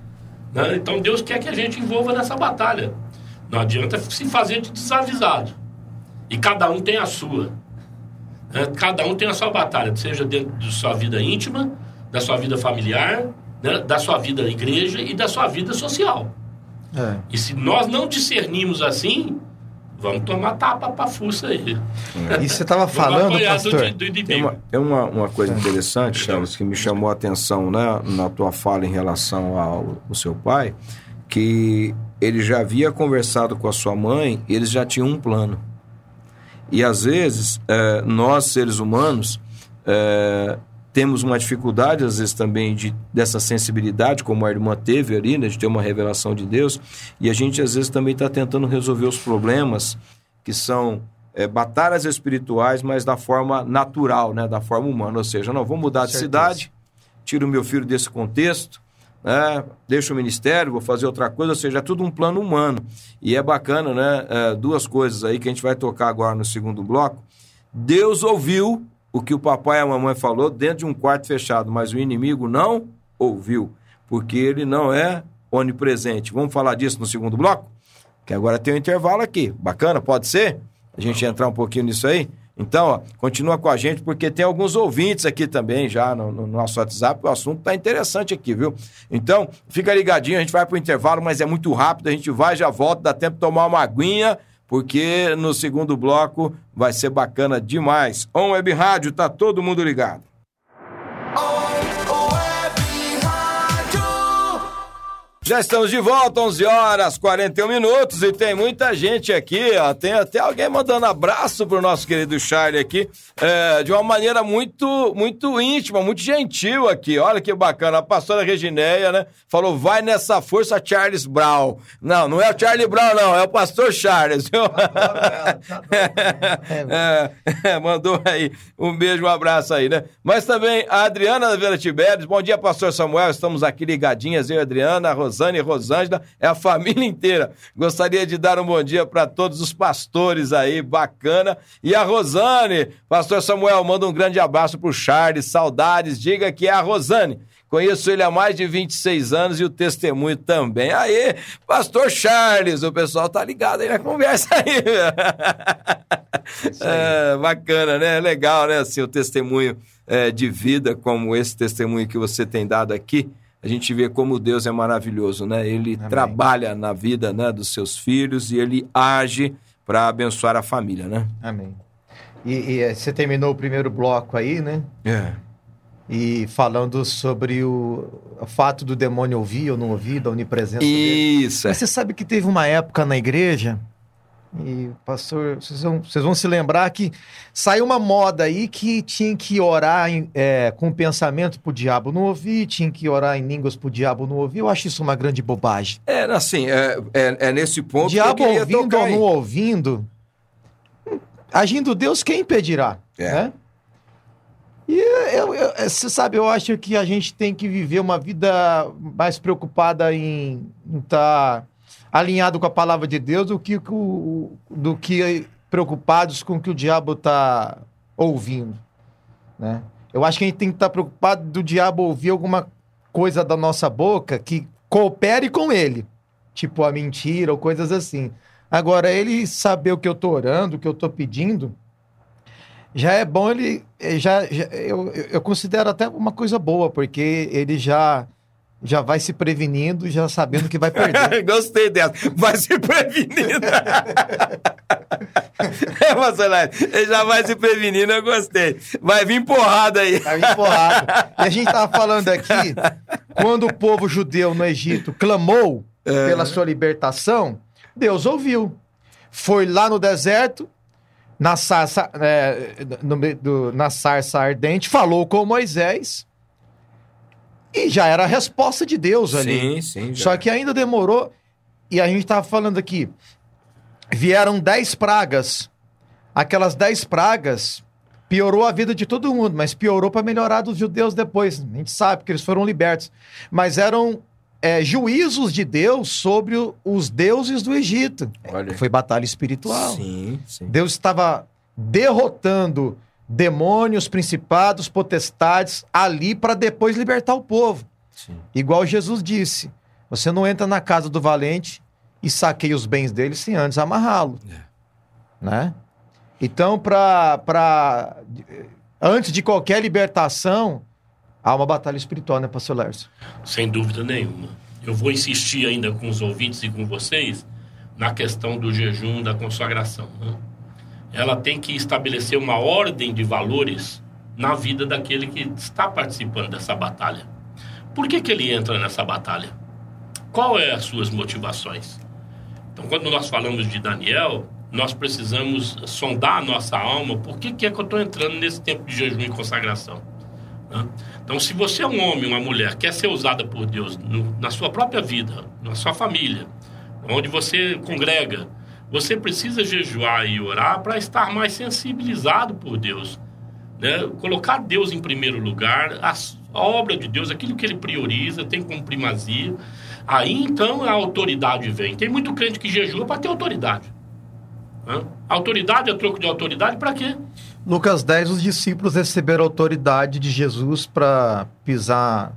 S3: né? Então Deus quer que a gente envolva nessa batalha. Não adianta se fazer de desavisado. E cada um tem a sua. né? Cada um tem a sua batalha, seja dentro da sua vida íntima, da sua vida familiar, né, da sua vida igreja e da sua vida social.
S4: É.
S3: E se nós não discernimos assim, vamos tomar tapa para fuça aí.
S4: E você estava falando, pastor?
S3: do, do
S2: Tem uma, tem uma, uma coisa interessante, Charles, que me chamou a atenção né, na tua fala em relação ao, ao seu pai, que ele já havia conversado com a sua mãe, eles já tinham um plano. E às vezes, eh, nós, seres humanos, eh, temos uma dificuldade, às vezes, também de, dessa sensibilidade, como a irmã teve ali, né, de ter uma revelação de Deus, e a gente, às vezes, também está tentando resolver os problemas que são é, batalhas espirituais, mas da forma natural, né, da forma humana. Ou seja, não, vou mudar de cidade, tiro meu filho desse contexto, né, deixo o ministério, vou fazer outra coisa, ou seja, é tudo um plano humano. E é bacana, né, é, duas coisas aí que a gente vai tocar agora no segundo bloco. Deus ouviu o que o papai e a mamãe falou dentro de um quarto fechado, mas o inimigo não ouviu, porque ele não é onipresente. Vamos falar disso no segundo bloco? Que agora tem um intervalo aqui. Bacana, pode ser? A gente entrar um pouquinho nisso aí? Então, ó, continua com a gente, porque tem alguns ouvintes aqui também já no, no nosso WhatsApp. O assunto tá interessante aqui, viu? Então, fica ligadinho, a gente vai pro intervalo, mas é muito rápido. A gente vai, já volta, dá tempo de tomar uma aguinha, porque no segundo bloco vai ser bacana demais. On Web Rádio, tá todo mundo ligado. Já estamos de volta, 11 horas 41 minutos e tem muita gente aqui, ó. Tem até alguém mandando abraço pro nosso querido Charlie aqui, é, de uma maneira muito, muito íntima, muito gentil aqui. Olha que bacana. A pastora Regineia, né? Falou, vai nessa força, Charles Brown. Não, não é o Charlie Brown, não, é o pastor Charles, viu? É, é, mandou aí um beijo, um abraço aí, né? Mas também a Adriana da Vila Tibérios. Bom dia, pastor Samuel. Estamos aqui ligadinhas, eu a Adriana, a Rosane e Rosângela, é a família inteira. Gostaria de dar um bom dia para todos os pastores aí, bacana. E a Rosane, pastor Samuel, manda um grande abraço pro Charles, saudades, diga que é a Rosane. Conheço ele há mais de 26 anos e o testemunho também. Aí, pastor Charles, o pessoal tá ligado aí na conversa aí. É, bacana, né? Legal, né? Assim, o testemunho é, de vida, como esse testemunho que você tem dado aqui, a gente vê como Deus é maravilhoso, né? Ele
S4: Amém.
S2: trabalha na vida né, dos seus filhos e ele age para abençoar a família, né?
S4: Amém. E, e, eh, você terminou o primeiro bloco aí, né?
S2: É.
S4: E falando sobre o, o fato do demônio ouvir ou não ouvir, da onipresença dele.
S2: Isso, é.
S4: Mas você sabe que teve uma época na igreja, e pastor, vocês vão, vocês vão se lembrar que saiu uma moda aí que tinha que orar em- é, com pensamento pro diabo não ouvir, tinha que orar em línguas pro diabo não ouvir. Eu acho isso uma grande bobagem.
S2: É, assim, é, é, é nesse ponto
S4: diabo
S2: que eu queria
S4: ouvindo ou não ouvindo, agindo Deus, quem impedirá?
S2: É.
S4: Né? E eu, eu- você sabe, eu acho que a gente tem que viver uma vida mais preocupada em estar alinhado com a palavra de Deus do que, do que preocupados com o que o diabo está ouvindo. Né? Eu acho que a gente tem que estar preocupado do diabo ouvir alguma coisa da nossa boca que coopere com ele. Tipo a mentira ou coisas assim. Agora, ele saber o que eu tô orando, o que eu tô pedindo, já é bom ele. eh, Já, já- eu eu considero até uma coisa boa, porque ele já, já vai se prevenindo, já sabendo que vai perder.
S2: Gostei dessa. Vai se prevenindo. é, Marcelete, ele já vai se prevenindo, eu gostei. Vai vir porrada aí.
S4: Tá empurrado. E a gente tava falando aqui, quando o povo judeu no Egito clamou pela sua libertação, Deus ouviu. Foi lá no deserto, na sarça, é, no do- na sarça ardente, falou com Moisés. E já era a resposta de Deus ali.
S2: Sim, sim. já.
S4: Só que ainda demorou. E a gente tava falando aqui. Vieram dez pragas. Aquelas dez pragas piorou a vida de todo mundo, mas piorou para melhorar dos judeus depois. A gente sabe que eles foram libertos. Mas eram é, juízos de Deus sobre o- os deuses do Egito.
S2: Olha.
S4: Foi batalha espiritual.
S2: Sim, sim.
S4: Deus estava derrotando demônios, principados, potestades ali para depois libertar o povo.
S2: sim.
S4: Igual Jesus disse: você não entra na casa do valente e saqueia os bens dele sem antes amarrá-lo. Né? Então, pra, pra, antes de qualquer libertação, há uma batalha espiritual, né, pastor Lércio?
S3: Sem dúvida nenhuma. Eu vou insistir ainda com os ouvintes e com vocês na questão do jejum, da consagração. Né? Ela tem que estabelecer uma ordem de valores na vida daquele que está participando dessa batalha. Por que, que ele entra nessa batalha? Qual é as suas motivações? Então, quando nós falamos de Daniel, nós precisamos sondar a nossa alma. Por que, que é que eu estou entrando nesse tempo de jejum e consagração? Né? Então, se você é um homem, uma mulher, quer ser usada por Deus no, na sua própria vida, na sua família, onde você congrega, você precisa jejuar e orar para estar mais sensibilizado por Deus. Né? Colocar Deus em primeiro lugar, a, obra de Deus, aquilo que ele prioriza, tem como primazia. Aí então a autoridade vem. Tem muito crente que jejua para ter autoridade. Né? Autoridade é troco de autoridade para quê?
S4: Lucas 10, os discípulos receberam a autoridade de Jesus para pisar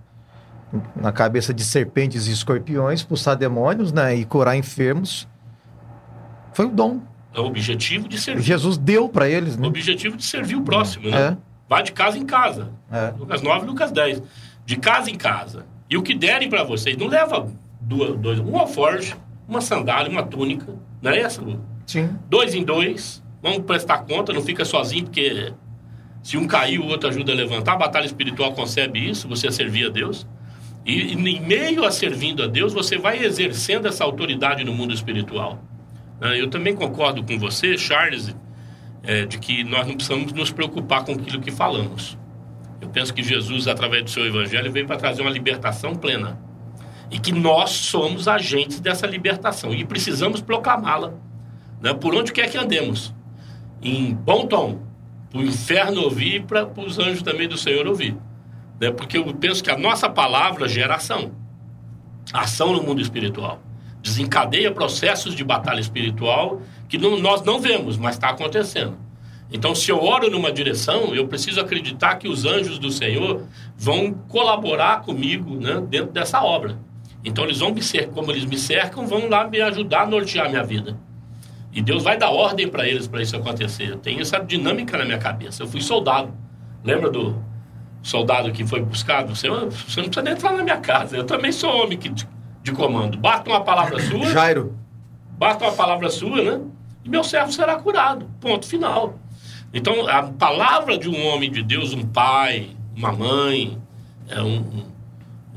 S4: na cabeça de serpentes e escorpiões, expulsar demônios, né, e curar enfermos. Foi o dom.
S3: É o objetivo de servir.
S4: Jesus deu para eles, né?
S3: O objetivo de servir o próximo, né? É. Vai de casa em casa. É. Lucas 9, Lucas 10. De casa em casa. E o que derem para vocês, não leva duas, dois, um alforge, uma sandália, uma túnica. Não é essa, Lu?
S4: Sim.
S3: Dois em dois. Vamos prestar conta, não fica sozinho, porque se um cair, o outro ajuda a levantar. A batalha espiritual concebe isso, você servir a Deus. E, em meio a servindo a Deus, você vai exercendo essa autoridade no mundo espiritual. Né? Eu também concordo com você, Charles, é, de que nós não precisamos nos preocupar com aquilo que falamos. Eu penso que Jesus, através do seu evangelho, veio para trazer uma libertação plena. E que nós somos agentes dessa libertação. E precisamos proclamá-la. Né? Por onde quer que andemos. Em bom tom. Para o inferno ouvir e para os anjos também do Senhor ouvir. Né? Porque eu penso que a nossa palavra gera ação. Ação no mundo espiritual. Desencadeia processos de batalha espiritual que não, nós não vemos, mas está acontecendo. Então, se eu oro numa direção, eu preciso acreditar que os anjos do Senhor vão colaborar comigo né, dentro dessa obra. Então, eles vão me cercar, como eles me cercam, vão lá me ajudar a nortear minha vida. E Deus vai dar ordem para eles para isso acontecer. Eu tenho essa dinâmica na minha cabeça. Eu fui soldado. Lembra do soldado que foi buscado, você, você não precisa nem entrar na minha casa. Eu também sou homem que, de, comando. Basta uma palavra sua.
S4: Jairo.
S3: Basta uma palavra sua, né? E meu servo será curado. Ponto final. Então, a palavra de um homem de Deus, um pai, uma mãe, é um,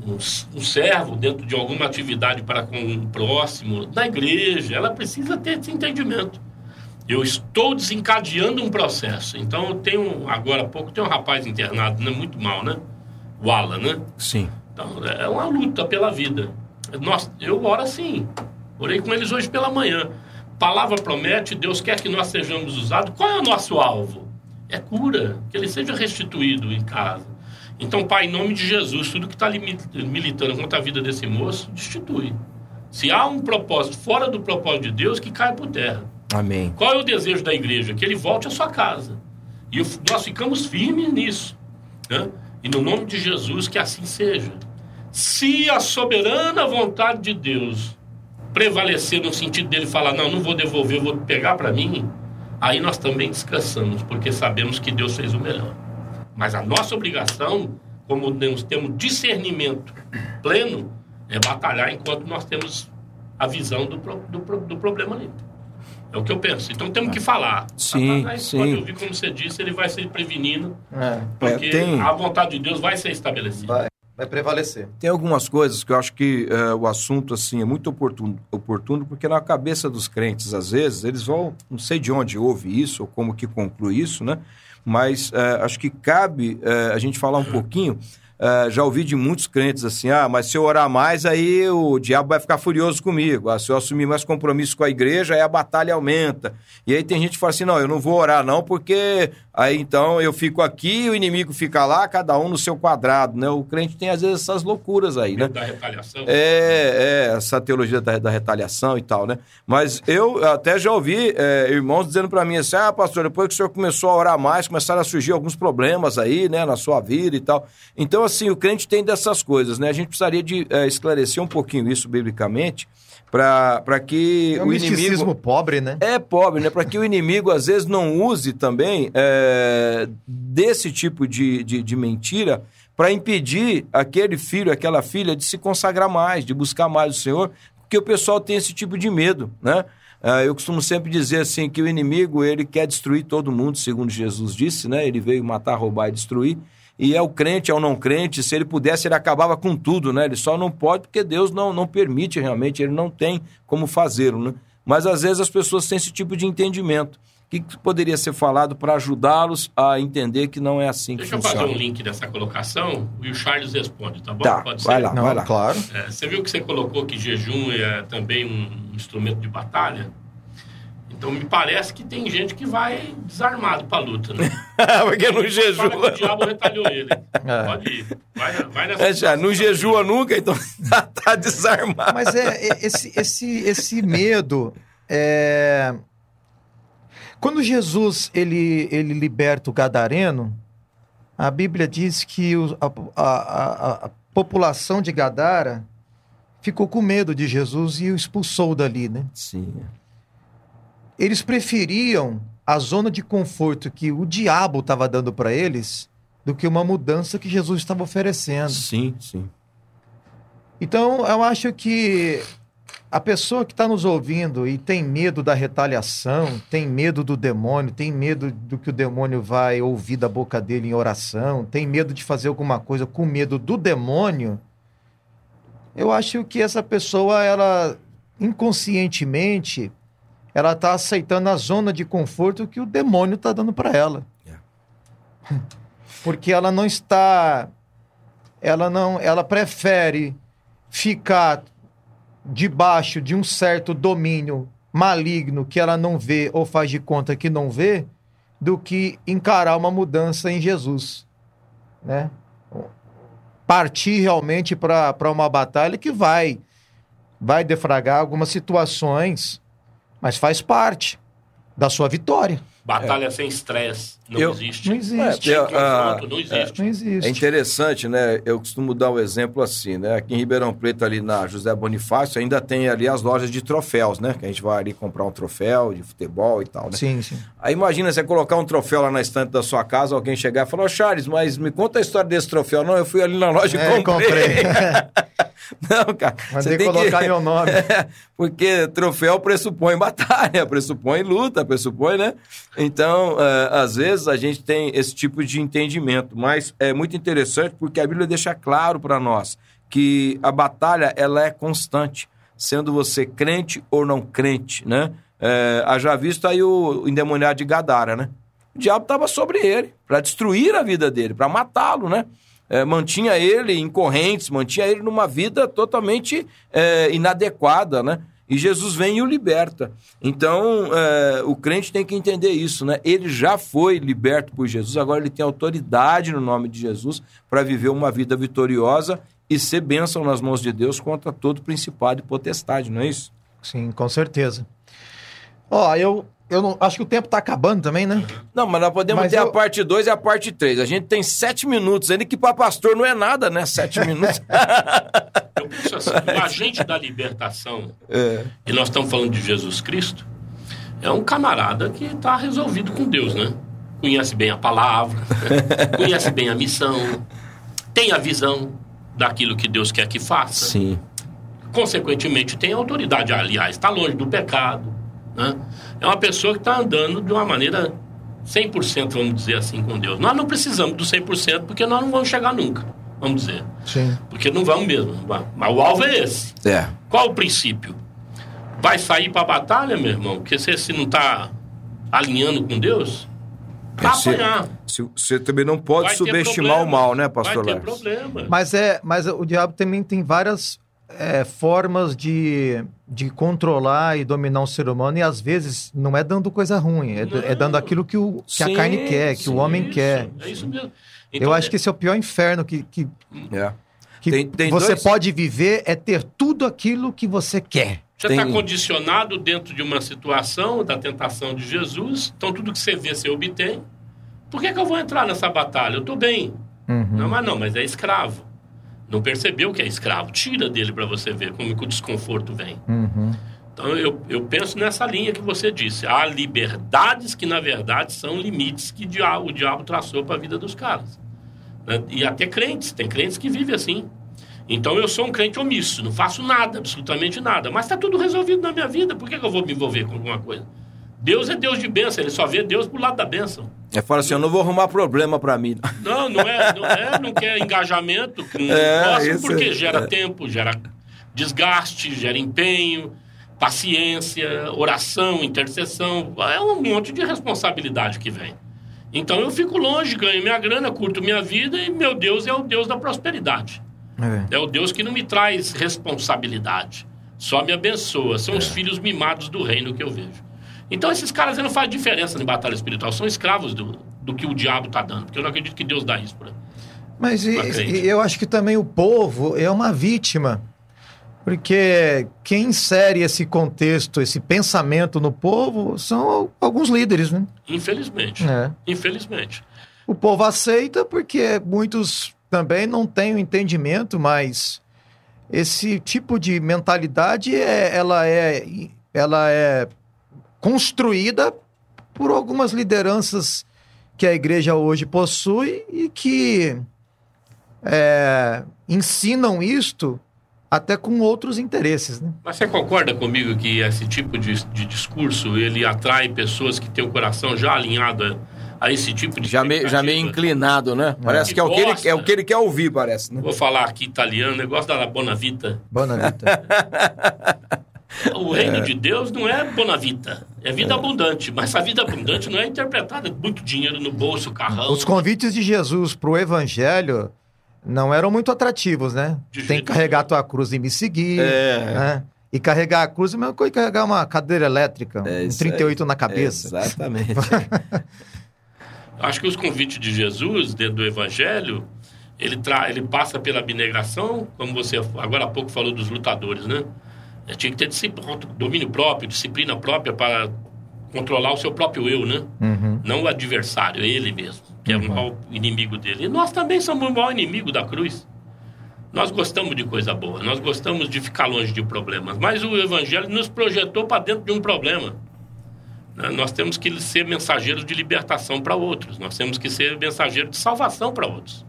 S3: um, um servo dentro de alguma atividade para com o um próximo, na igreja, ela precisa ter esse entendimento. Eu estou desencadeando um processo. Então, eu tenho, agora há pouco, tem um rapaz internado, né? Muito mal, né? O Alan, né?
S2: Sim.
S3: Então, é uma luta pela vida. Nós, eu oro assim. Orei com eles hoje pela manhã. Palavra promete, Deus quer que nós sejamos usados. Qual é o nosso alvo? É cura, que ele seja restituído em casa. Então, Pai, em nome de Jesus, tudo que está militando contra a vida desse moço, destitui. Se há um propósito fora do propósito de Deus, que caia por terra.
S2: Amém.
S3: Qual é o desejo da igreja? Que ele volte à sua casa. E nós ficamos firmes nisso. Né? E no nome de Jesus, que assim seja. Se a soberana vontade de Deus prevalecer no sentido dele falar, não, não vou devolver, vou pegar para mim, aí nós também descansamos, porque sabemos que Deus fez o melhor. Mas a nossa obrigação, como nós temos discernimento pleno, é batalhar enquanto nós temos a visão do, do, do problema ali. É o que eu penso. Então temos que falar.
S2: Sim, Satanás sim.
S3: pode ouvir, como você disse, ele vai ser prevenindo.
S4: É.
S3: Porque
S2: É, tem-
S3: a vontade de Deus vai ser estabelecida.
S4: Vai, vai prevalecer.
S2: Tem algumas coisas que eu acho que eh, o assunto assim é muito oportuno, oportuno, porque na cabeça dos crentes, às vezes, eles vão, não sei de onde houve isso ou como que conclui isso, né? Mas eh, acho que cabe eh, a gente falar um pouquinho. já ouvi de muitos crentes assim: ah, mas se eu orar mais, aí o diabo vai ficar furioso comigo. Ah, se eu assumir mais compromisso com a igreja, aí a batalha aumenta. E aí tem gente que fala assim: não, eu não vou orar, não, porque aí então eu fico aqui, o inimigo fica lá, cada um no seu quadrado, né? O crente tem às vezes essas loucuras aí, né?
S3: Da retaliação.
S2: É, é, essa teologia da, da retaliação e tal, né? Mas eu até já ouvi é, irmãos dizendo pra mim assim: ah, pastor, depois que o senhor começou a orar mais, começaram a surgir alguns problemas aí, né, na sua vida e tal. Então, assim, o crente tem dessas coisas, né? A gente precisaria de é, esclarecer um pouquinho isso biblicamente para que
S4: É um
S2: o inimigo.
S4: pobre, né?
S2: É pobre, né? Para que o inimigo, às vezes, não use também é, desse tipo de, de, de mentira para impedir aquele filho, aquela filha de se consagrar mais, de buscar mais o Senhor, porque o pessoal tem esse tipo de medo, né? Ah, eu costumo sempre dizer assim que o inimigo ele quer destruir todo mundo, segundo Jesus disse, né? Ele veio matar, roubar e destruir. E é o crente, é o não crente, se ele pudesse, ele acabava com tudo, né? Ele só não pode porque Deus não, não permite realmente, ele não tem como fazê-lo, né? Mas às vezes as pessoas têm esse tipo de entendimento. O que, que poderia ser falado para ajudá-los a entender que não é assim
S3: Deixa
S2: que
S3: eu
S2: funciona?
S3: fazer um link dessa colocação e o Charles responde, tá bom?
S2: Tá,
S3: Pode
S2: vai
S3: ser?
S2: lá.
S4: Não, claro.
S3: É, você viu que você colocou que jejum é também um instrumento de batalha? Então me parece que tem gente que vai desarmado pra luta, né?
S2: porque não
S3: Fala que o
S2: jejua.
S3: diabo retalhou ele.
S4: É.
S3: Pode ir. Vai, vai nessa
S2: É, já, não jejua nunca, então tá desarmado.
S4: Mas é é- esse, esse, esse medo. é, Quando Jesus ele, ele liberta o gadareno, a Bíblia diz que o- a, a- a- a população de Gadara ficou com medo de Jesus e o expulsou dali, né?
S2: Sim.
S4: Eles preferiam a zona de conforto que o diabo estava dando para eles do que uma mudança que Jesus estava oferecendo.
S2: Sim, sim.
S4: Então, eu acho que a pessoa que está nos ouvindo e tem medo da retaliação, tem medo do demônio, tem medo do que o demônio vai ouvir da boca dele em oração, tem medo de fazer alguma coisa com medo do demônio, eu acho que essa pessoa, ela inconscientemente, ela está aceitando a zona de conforto que o demônio está dando para ela. Porque ela não está ela não, ela prefere ficar debaixo de um certo domínio maligno que ela não vê ou faz de conta que não vê, do que encarar uma mudança em Jesus, né? Partir realmente para uma batalha que vai vai defragar algumas situações, mas faz parte da sua vitória.
S3: Batalha sem estresse. Não
S2: Eu-
S3: existe.
S4: Não existe.
S2: É, ah,
S3: confronto, não existe.
S4: Não
S2: É
S4: existe.
S2: interessante, né? Eu costumo dar o exemplo assim, né? Aqui em Ribeirão Preto, ali na José Bonifácio, ainda tem ali as lojas de troféus, né? Que a gente vai ali comprar um troféu de futebol e tal, né?
S4: Sim, sim.
S2: Aí imagina você colocar um troféu lá na estante da sua casa, alguém chegar e falar, ô Charles, mas me conta a história desse troféu. Não, eu fui ali na loja
S4: É,
S2: e comprei. Não, cara.
S4: Mandei
S2: você tem
S4: colocar
S2: que...
S4: meu nome.
S2: É, porque troféu pressupõe batalha, pressupõe luta, pressupõe, né? Então, é, às vezes a gente tem esse tipo de entendimento, mas é muito interessante porque a Bíblia deixa claro para nós que a batalha ela é constante, sendo você crente ou não crente, né? É, haja visto aí o endemoniado de Gadara, né? O diabo estava sobre ele para destruir a vida dele, para matá-lo, né? É, mantinha ele em correntes, mantinha ele numa vida totalmente é, inadequada, né? E Jesus vem e o liberta. Então, é, o crente tem que entender isso, né? Ele já foi liberto por Jesus, agora ele tem autoridade no nome de Jesus para viver uma vida vitoriosa e ser bênção nas mãos de Deus contra todo principado e potestade, não é isso?
S4: Sim, com certeza. Ó, eu, eu não, acho que o tempo tá acabando também, né?
S2: Não, mas nós podemos
S4: Mas
S2: ter a
S4: eu-
S2: parte 2 e a parte 3. A gente tem sete minutos ainda, que para pastor não é nada, né? Sete minutos.
S3: Eu penso assim, o agente da libertação,
S2: É.
S3: e nós estamos falando de Jesus Cristo, é um camarada que está resolvido com Deus, né? Conhece bem a palavra, conhece bem a missão, tem a visão daquilo que Deus quer que faça.
S2: Sim.
S3: consequentemente tem autoridade, aliás, está longe do pecado. Né? É uma pessoa que está andando de uma maneira 100%, vamos dizer assim, com Deus. Nós não precisamos do 100% porque nós não vamos chegar nunca, vamos dizer.
S4: Sim.
S3: Porque não vamos mesmo. Mas o alvo é esse.
S2: É.
S3: Qual o princípio? Vai sair para a batalha, meu irmão? Porque você se não está alinhando com Deus, vai
S2: Você-
S3: apanhar.
S2: se- Você também não pode
S3: Vai
S2: subestimar o mal, né, pastor
S3: Vai ter
S2: Lars?
S3: problema.
S4: Mas é, mas o diabo também tem várias é, formas de, de controlar e dominar um ser humano e às vezes não é dando coisa ruim, é, é dando aquilo que, o, que
S2: Sim,
S4: a carne quer, que o
S2: sim,
S4: homem
S3: Isso,
S4: quer.
S3: É isso mesmo.
S4: Eu
S3: Então,
S4: acho que esse é o pior inferno que, que,
S2: É.
S4: que
S2: Tem- tem
S4: você
S2: dois-
S4: pode viver, é ter tudo aquilo que você quer.
S3: Você está
S2: Tem-
S3: condicionado dentro de uma situação da tentação de Jesus, então tudo que você vê, você obtém. Por que, que eu vou entrar nessa batalha? Eu estou bem.
S4: Uhum.
S3: Não, mas não, mas é escravo. Não percebeu que é escravo. Tira dele para você ver como que o desconforto vem.
S4: Uhum.
S3: Então eu, eu penso nessa linha que você disse. Há liberdades que, na verdade, são limites que o diabo traçou para a vida dos caras. Né? E até crentes, tem crentes que vivem assim. Então eu sou um crente omisso, não faço nada, absolutamente nada. Mas está tudo resolvido na minha vida, por que, que eu vou me envolver com alguma coisa? Deus é Deus de bênção, ele só vê Deus pro lado da bênção.
S2: É fala assim, eu não vou arrumar problema para mim.
S3: Não, não é, não é, não quer engajamento com é, próximo, porque é, gera é. tempo, gera desgaste, gera empenho, paciência, oração, intercessão, é um monte de responsabilidade que vem. Então eu fico longe, ganho minha grana, curto minha vida e meu Deus é o Deus da prosperidade. É, é o Deus que não me traz responsabilidade, só me abençoa. São é. os filhos mimados do reino que eu vejo. Então esses caras não fazem diferença em batalha espiritual, são escravos do, do que o diabo está dando, porque eu não acredito que Deus dá isso para
S4: Mas e, e eu acho que também o povo é uma vítima. Porque quem insere esse contexto, esse pensamento no povo são alguns líderes, né?
S3: Infelizmente. É. Infelizmente.
S4: O povo aceita porque muitos também não têm o entendimento, mas esse tipo de mentalidade é, ela é, ela é construída por algumas lideranças que a igreja hoje possui e que é, ensinam isto até com outros interesses. Né?
S3: Mas você concorda comigo que esse tipo de, de discurso ele atrai pessoas que têm o coração já alinhado a, a esse tipo de
S2: já meio, já meio inclinado, né? É. Parece que, que é, o que, ele, é o que ele quer ouvir, parece. Né?
S3: Vou falar aqui italiano, negócio da Bonavita.
S4: Bonavita.
S3: O reino é. de Deus não é bonavita, é vida é. abundante. Mas essa vida abundante não é interpretada muito dinheiro no bolso, carrão.
S4: Os convites de Jesus para o evangelho não eram muito atrativos, né? De Tem que carregar a tua cruz e me seguir. É. Né? E carregar a cruz é a mesma coisa que carregar uma cadeira elétrica, é um 38 aí. na cabeça.
S2: É exatamente.
S3: Acho que os convites de Jesus dentro do evangelho, ele, tra... ele passa pela abnegação, como você agora há pouco falou dos lutadores, né? Tinha que ter domínio próprio, disciplina própria para controlar o seu próprio eu, né? Uhum. Não o adversário, ele mesmo, que uhum. é o uhum. maior inimigo dele. E nós também somos o maior inimigo da cruz. Nós gostamos de coisa boa, nós gostamos de ficar longe de problemas, mas o Evangelho nos projetou para dentro de um problema. Né? Nós temos que ser mensageiros de libertação para outros, nós temos que ser mensageiros de salvação para outros.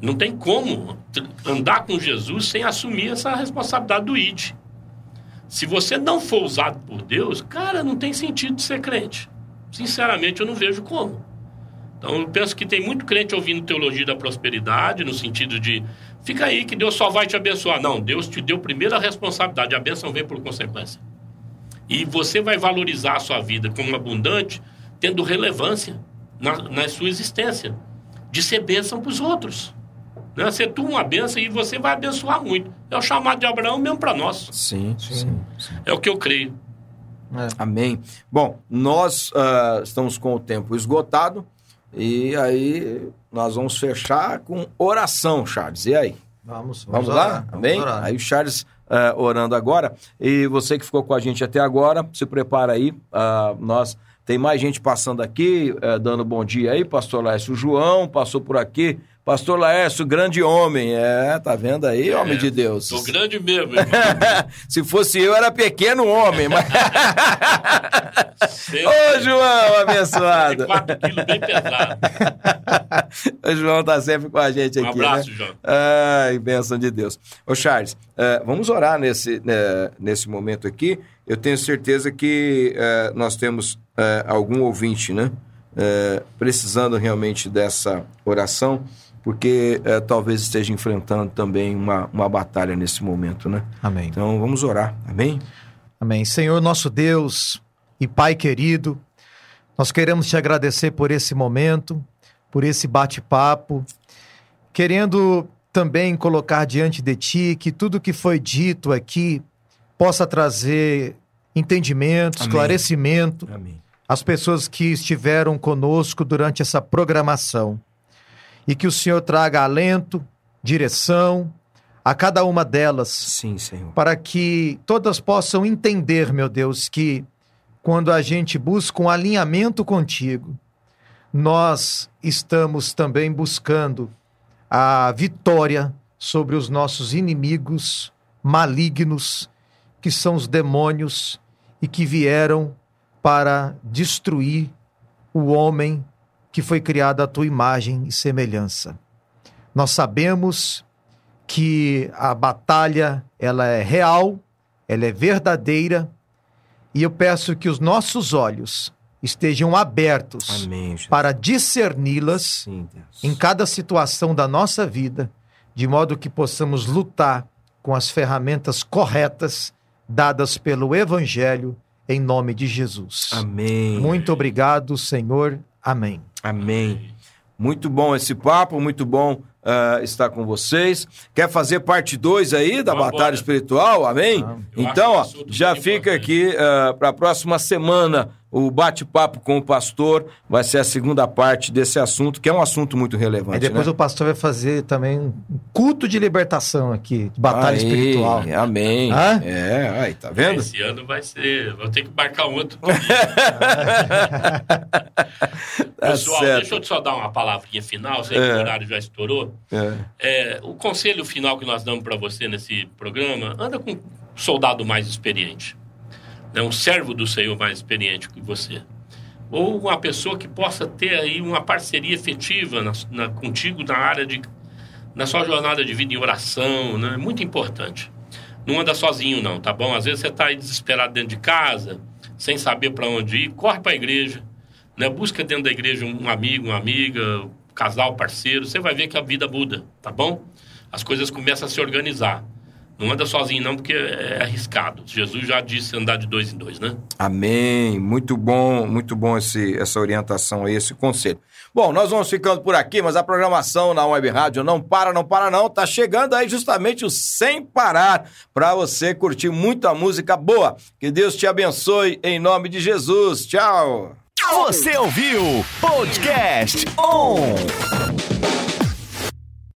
S3: Não tem como andar com Jesus sem assumir essa responsabilidade do ID. Se você não for usado por Deus, cara, não tem sentido ser crente. Sinceramente, eu não vejo como. Então, eu penso que tem muito crente ouvindo teologia da prosperidade, no sentido de fica aí que Deus só vai te abençoar. Não, Deus te deu primeiro a responsabilidade, a bênção vem por consequência. E você vai valorizar a sua vida como abundante, tendo relevância na, na sua existência, de ser bênção para os outros. Né? Ser tu uma benção e você vai abençoar muito. É o chamado de Abraão mesmo para nós.
S2: Sim, sim, sim,
S3: É o que eu creio.
S2: É. Amém. Bom, nós uh, estamos com o tempo esgotado e aí nós vamos fechar com oração, Charles. E aí?
S4: Vamos,
S2: vamos, vamos lá? Amém? Vamos aí o Charles uh, orando agora. E você que ficou com a gente até agora, se prepara aí. Uh, nós tem mais gente passando aqui, dando bom dia aí. Pastor Lécio João passou por aqui. Pastor Laércio, grande homem. É, tá vendo aí, é, homem de Deus?
S3: Sou grande mesmo,
S2: Se fosse eu, era pequeno homem. Mas... Ô, João, abençoado.
S3: 4 quilos bem pesado.
S2: o João tá sempre com a gente aqui.
S3: Um abraço,
S2: né?
S3: João.
S2: Ai, bênção de Deus. Ô, Charles, uh, vamos orar nesse, uh, nesse momento aqui. Eu tenho certeza que uh, nós temos algum ouvinte, né? precisando realmente dessa oração porque é, talvez esteja enfrentando também uma, uma batalha nesse momento, né?
S4: Amém.
S2: Então vamos orar, amém?
S4: Amém. Senhor nosso Deus e Pai querido, nós queremos te agradecer por esse momento, por esse bate-papo, querendo também colocar diante de ti que tudo que foi dito aqui possa trazer entendimento, Amém. esclarecimento Amém. às pessoas que estiveram conosco durante essa programação e que o Senhor traga alento, direção a cada uma delas.
S2: Sim, Senhor.
S4: Para que todas possam entender, meu Deus, que quando a gente busca um alinhamento contigo, nós estamos também buscando a vitória sobre os nossos inimigos malignos, que são os demônios e que vieram para destruir o homem que foi criado à tua imagem e semelhança. Nós sabemos que a batalha ela é real, ela é verdadeira, e eu peço que os nossos olhos estejam abertos
S2: Amém,
S4: para discerni-las em cada situação da nossa vida, de modo que possamos lutar com as ferramentas corretas dadas pelo Evangelho, em nome de Jesus.
S2: Amém.
S4: Muito obrigado, Senhor. Amém.
S2: Amém. Muito bom esse papo, muito bom uh, estar com vocês. Quer fazer parte 2 aí da
S3: Vamos
S2: Batalha
S3: embora.
S2: Espiritual? Amém? Então, ó,
S3: acho esse assunto
S2: já fica
S3: importante.
S2: aqui para a próxima semana o bate-papo com o pastor. Vai ser a segunda parte desse assunto, que é um assunto muito relevante.
S4: Aí depois
S2: né?
S4: o pastor vai fazer também um culto de libertação aqui, de batalha
S2: Aí,
S4: espiritual.
S2: Amém.
S4: Hã?
S2: É, aí, tá vendo?
S3: Esse ano vai ser. Vou ter que marcar um outro.
S2: Tá
S3: Pessoal,
S2: certo.
S3: deixa eu só dar uma palavrinha final, sei que
S2: É.
S3: o horário já estourou.
S2: É.
S3: É, o conselho final que nós damos para você nesse programa, anda com um soldado mais experiente. Né? Um servo do Senhor mais experiente que você. Ou uma pessoa que possa ter aí uma parceria efetiva na, na- contigo na área de... Na sua jornada de vida em oração, né? Muito importante. Não anda sozinho não, tá bom? Às vezes você está aí desesperado dentro de casa, sem saber para onde ir, corre para a igreja, né? Busca dentro da igreja um amigo, uma amiga, um casal, parceiro, você vai ver que a vida muda, tá bom? As coisas começam a se organizar. Não anda sozinho não, porque é arriscado. Jesus já disse andar de dois em dois, né?
S2: Amém. Muito bom, muito bom esse, essa orientação aí, esse conselho. Bom, nós vamos ficando por aqui, mas a programação na Web Rádio não para, não para não. Tá chegando aí justamente o Sem Parar para você curtir muita música boa. Que Deus te abençoe em nome de Jesus. Tchau.
S1: Você ouviu Podcast On!